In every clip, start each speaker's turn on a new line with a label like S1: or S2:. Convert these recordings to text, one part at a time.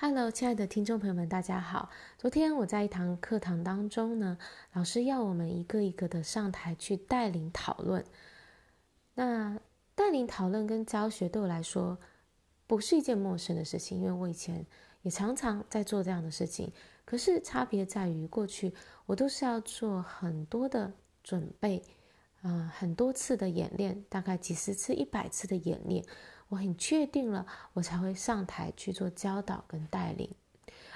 S1: Hello，亲爱的听众朋友们，大家好。昨天我在一堂课堂当中呢，老师要我们一个一个的上台去带领讨论。那带领讨论跟教学对我来说不是一件陌生的事情，因为我以前也常常在做这样的事情。可是差别在于，过去我都是要做很多的准备，嗯、很多次的演练，大概几十次、一百次的演练。我很确定了，我才会上台去做教导跟带领。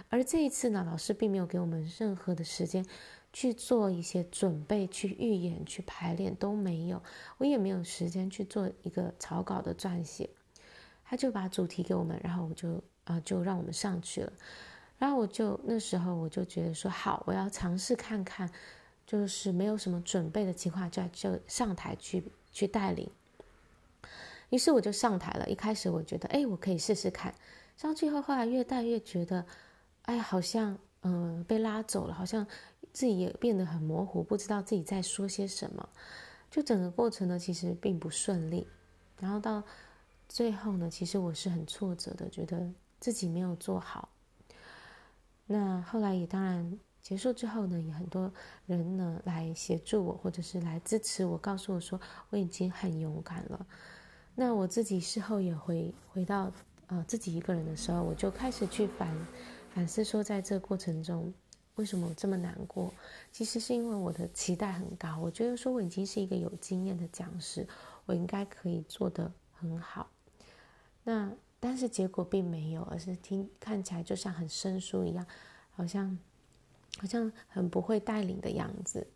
S1: 而这一次呢，老师并没有给我们任何的时间去做一些准备、去预演、去排练都没有。我也没有时间去做一个草稿的撰写。他就把主题给我们，然后我就啊、就让我们上去了。然后我就那时候我就觉得说，好，我要尝试看看，就是没有什么准备的情况下就上台去去带领。于是我就上台了。一开始我觉得，哎，我可以试试看。上去后，后来越带越觉得，哎，好像嗯、呃、被拉走了，好像自己也变得很模糊，不知道自己在说些什么。就整个过程呢，其实并不顺利。然后到最后呢，其实我是很挫折的，觉得自己没有做好。那后来也当然结束之后呢，也很多人呢来协助我，或者是来支持我，告诉我说我已经很勇敢了。那我自己事后也回回到呃自己一个人的时候，我就开始去反反思说，在这过程中为什么我这么难过？其实是因为我的期待很高，我觉得说我已经是一个有经验的讲师，我应该可以做得很好。那但是结果并没有，而是听看起来就像很生疏一样，好像好像很不会带领的样子。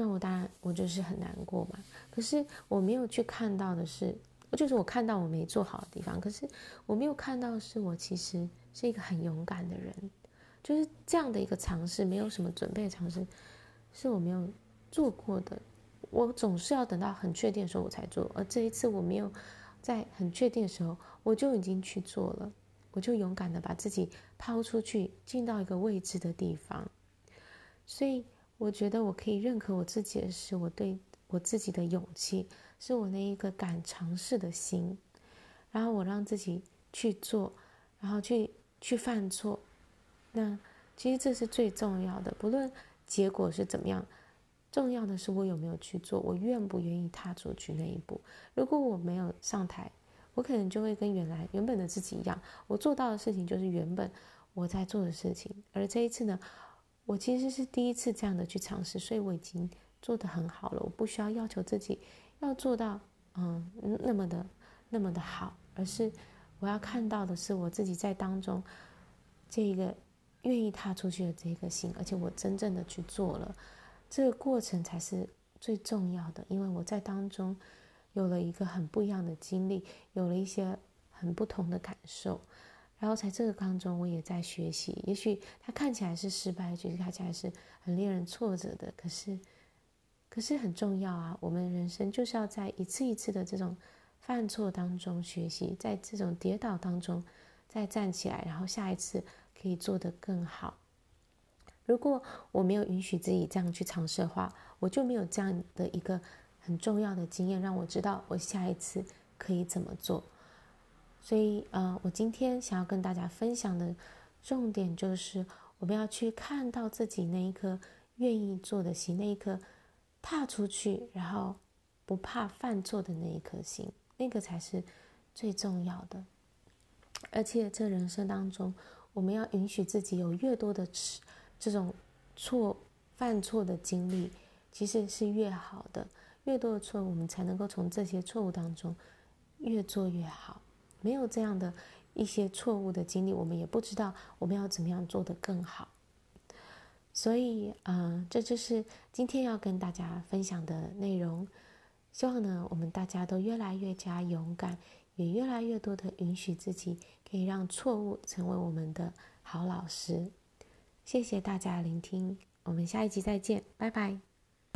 S1: 那我当然，我就是很难过嘛。可是我没有去看到的是，就是我看到我没做好的地方。可是我没有看到是，我其实是一个很勇敢的人。就是这样的一个尝试，没有什么准备的尝试，是我没有做过的。我总是要等到很确定的时候我才做，而这一次我没有在很确定的时候，我就已经去做了。我就勇敢的把自己抛出去，进到一个未知的地方。所以。我觉得我可以认可我自己的是，我对我自己的勇气，是我那一个敢尝试的心，然后我让自己去做，然后去去犯错，那其实这是最重要的，不论结果是怎么样，重要的是我有没有去做，我愿不愿意踏出去那一步。如果我没有上台，我可能就会跟原来原本的自己一样，我做到的事情就是原本我在做的事情，而这一次呢，我其实是第一次这样的去尝试，所以我已经做得很好了。我不需要要求自己要做到嗯那么的那么的好，而是我要看到的是我自己在当中这一个愿意踏出去的这个心，而且我真正的去做了，这个过程才是最重要的。因为我在当中有了一个很不一样的经历，有了一些很不同的感受。然后在这个当中，我也在学习。也许他看起来是失败，其实看起来是很令人挫折的。可是，可是很重要啊！我们人生就是要在一次一次的这种犯错当中学习，在这种跌倒当中再站起来，然后下一次可以做得更好。如果我没有允许自己这样去尝试的话，我就没有这样的一个很重要的经验，让我知道我下一次可以怎么做。所以，呃，我今天想要跟大家分享的重点就是，我们要去看到自己那一颗愿意做的心，那一颗踏出去，然后不怕犯错的那一颗心，那个才是最重要的。而且，这人生当中，我们要允许自己有越多的这种错犯错的经历，其实是越好的。越多的错，我们才能够从这些错误当中越做越好。没有这样的一些错误的经历，我们也不知道我们要怎么样做得更好。所以，嗯、这就是今天要跟大家分享的内容。希望呢，我们大家都越来越加勇敢，也越来越多的允许自己，可以让错误成为我们的好老师。谢谢大家聆听，我们下一集再见，拜拜。